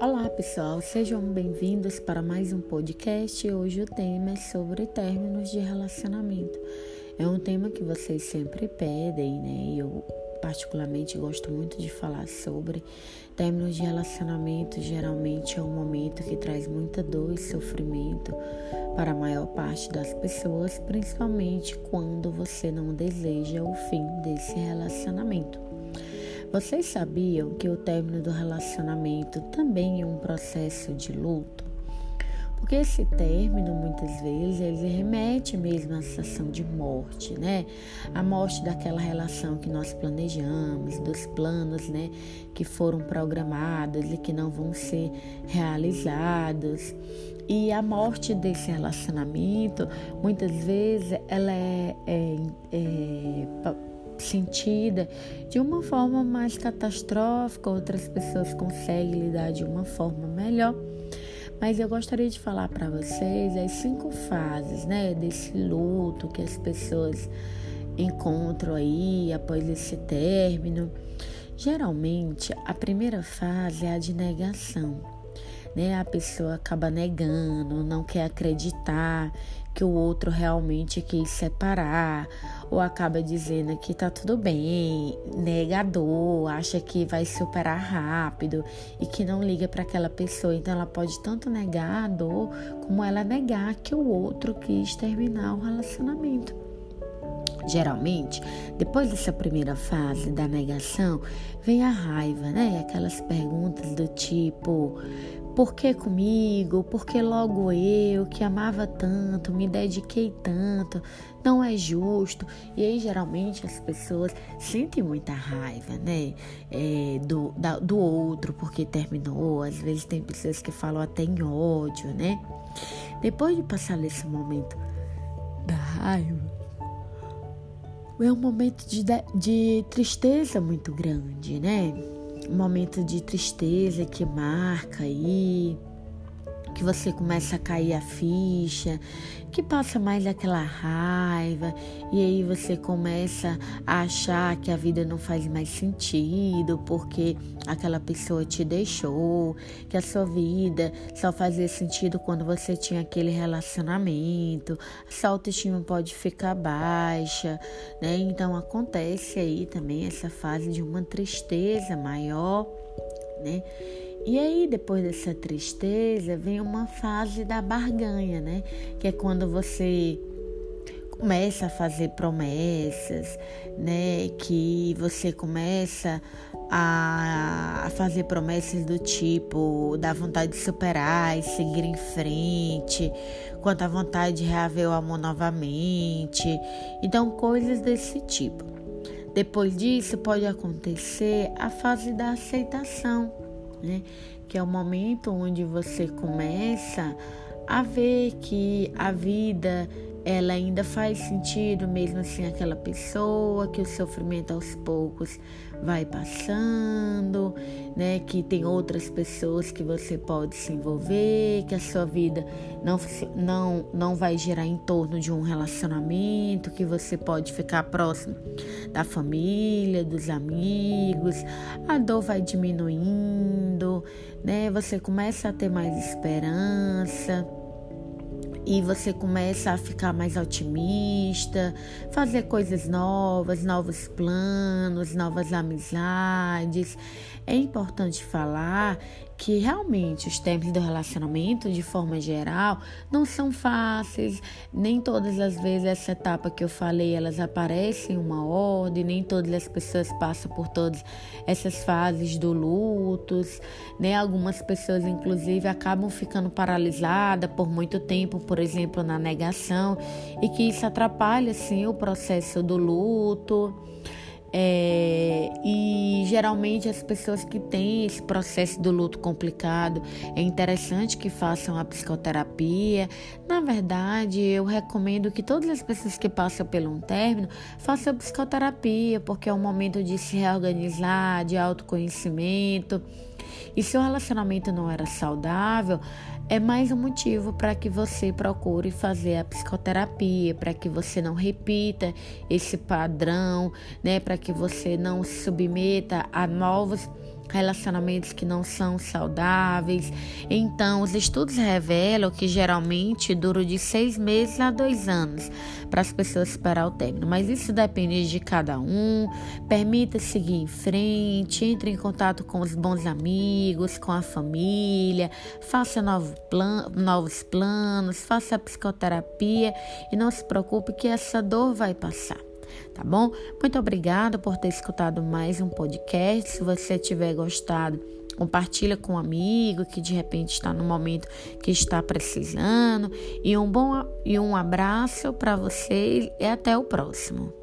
Olá pessoal, sejam bem-vindos para mais um podcast. Hoje o tema é sobre términos de relacionamento. É um tema que vocês sempre pedem, né? E eu particularmente gosto muito de falar sobre términos de relacionamento. Geralmente é um momento que traz muita dor e sofrimento para a maior parte das pessoas, principalmente quando você não deseja o fim desse relacionamento. Vocês sabiam que o término do relacionamento também é um processo de luto? Porque esse término, muitas vezes, ele remete mesmo à sensação de morte, né? A morte daquela relação que nós planejamos, dos planos, né? Que foram programados e que não vão ser realizados. E a morte desse relacionamento, muitas vezes, ela é, é, é sentida de uma forma mais catastrófica, outras pessoas conseguem lidar de uma forma melhor. Mas eu gostaria de falar para vocês as cinco fases, né, desse luto que as pessoas encontram aí após esse término. Geralmente, a primeira fase é a de negação né? A pessoa acaba negando, não quer acreditar que o outro realmente quis separar, ou acaba dizendo que tá tudo bem, negador, acha que vai superar rápido e que não liga para aquela pessoa. Então ela pode tanto negar a dor como ela negar que o outro quis terminar o relacionamento. Geralmente, depois dessa primeira fase da negação, vem a raiva, né? Aquelas perguntas do tipo: por que comigo? Por que logo eu, que amava tanto, me dediquei tanto? Não é justo. E aí, geralmente, as pessoas sentem muita raiva, né? É, do, da, do outro, porque terminou. Às vezes, tem pessoas que falam até em ódio, né? Depois de passar nesse momento da raiva, é um momento de, de tristeza muito grande, né? Momento de tristeza que marca aí que você começa a cair a ficha, que passa mais aquela raiva, e aí você começa a achar que a vida não faz mais sentido porque aquela pessoa te deixou, que a sua vida só fazia sentido quando você tinha aquele relacionamento, a sua autoestima pode ficar baixa, né? Então acontece aí também essa fase de uma tristeza maior, né? E aí, depois dessa tristeza, vem uma fase da barganha, né? Que é quando você começa a fazer promessas, né? Que você começa a, fazer promessas do tipo da vontade de superar e seguir em frente, quanto à vontade de reaver o amor novamente. Então, coisas desse tipo. Depois disso, pode acontecer a fase da aceitação né? Que é o momento onde você começa a ver que a vida ela ainda faz sentido mesmo assim aquela pessoa, que o sofrimento aos poucos vai passando, né? Que tem outras pessoas que você pode se envolver, que a sua vida não, não, não vai girar em torno de um relacionamento, que você pode ficar próximo da família, dos amigos, a dor vai diminuindo, né? Você começa a ter mais esperança e você começa a ficar mais otimista, fazer coisas novas, novos planos, novas amizades. É importante falar que realmente os tempos do relacionamento, de forma geral, não são fáceis. Nem todas as vezes essa etapa que eu falei, elas aparecem em uma ordem, nem todas as pessoas passam por todas essas fases do luto, né? Algumas pessoas, inclusive, acabam ficando paralisadas por muito tempo, por exemplo, na negação, e que isso atrapalha, sim, o processo do luto. É, geralmente as pessoas que têm esse processo do luto complicado é interessante que façam a psicoterapia. Na verdade, eu recomendo que todas as pessoas que passam pelo um término façam psicoterapia, porque é um momento de se reorganizar, de autoconhecimento. E se o relacionamento não era saudável, é mais um motivo para que você procure fazer a psicoterapia, para que você não repita esse padrão, né, para que você não se submeta a novos relacionamentos que não são saudáveis. Então, os estudos revelam que geralmente dura de seis meses a dois anos para as pessoas superar o término, mas isso depende de cada um. Permita seguir em frente, entre em contato com os bons amigos, com a família, faça novo plan novos planos, faça a psicoterapia e não se preocupe que essa dor vai passar tá bom? Muito obrigada por ter escutado mais um podcast. Se você tiver gostado, compartilha com um amigo que de repente está no momento que está precisando. E um bom e um abraço para vocês e até o próximo.